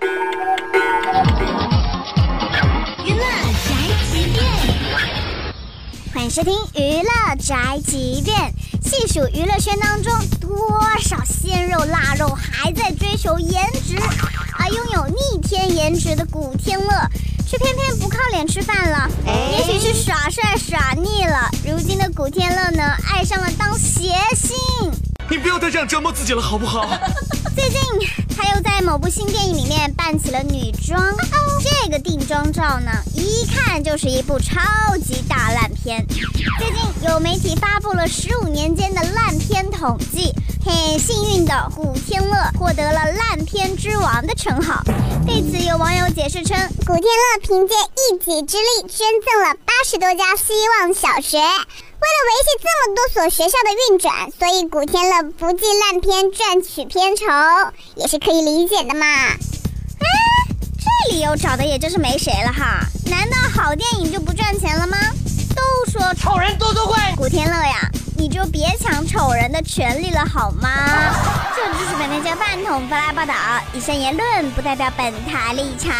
娱乐宅急便，欢迎收听娱乐宅急便。细数娱乐圈当中多少鲜肉腊肉还在追求颜值，而拥有逆天颜值的古天乐，却偏偏不靠脸吃饭了。也许是耍帅耍腻了，如今的古天乐呢，爱上了当谐星。你不要再这样折磨自己了，好不好？最近他某部新电影里面扮起了女装，这个定妆照呢，一看就是一部超级大烂片。最近有媒体发布了十五年间的烂片统计，很幸运的古天乐获得了烂片之王的称号。对此，有网友解释称，古天乐凭借一己之力捐赠了八十多家希望小学。为维系这么多所学校的运转，所以古天乐不计烂片赚取片酬也是可以理解的嘛。哎，这理由找的也真是没谁了哈！难道好电影就不赚钱了吗？都说丑人多多怪，古天乐呀，你就别抢丑人的权利了好吗？这就是本台家饭桶发来报道，以上言论不代表本台立场。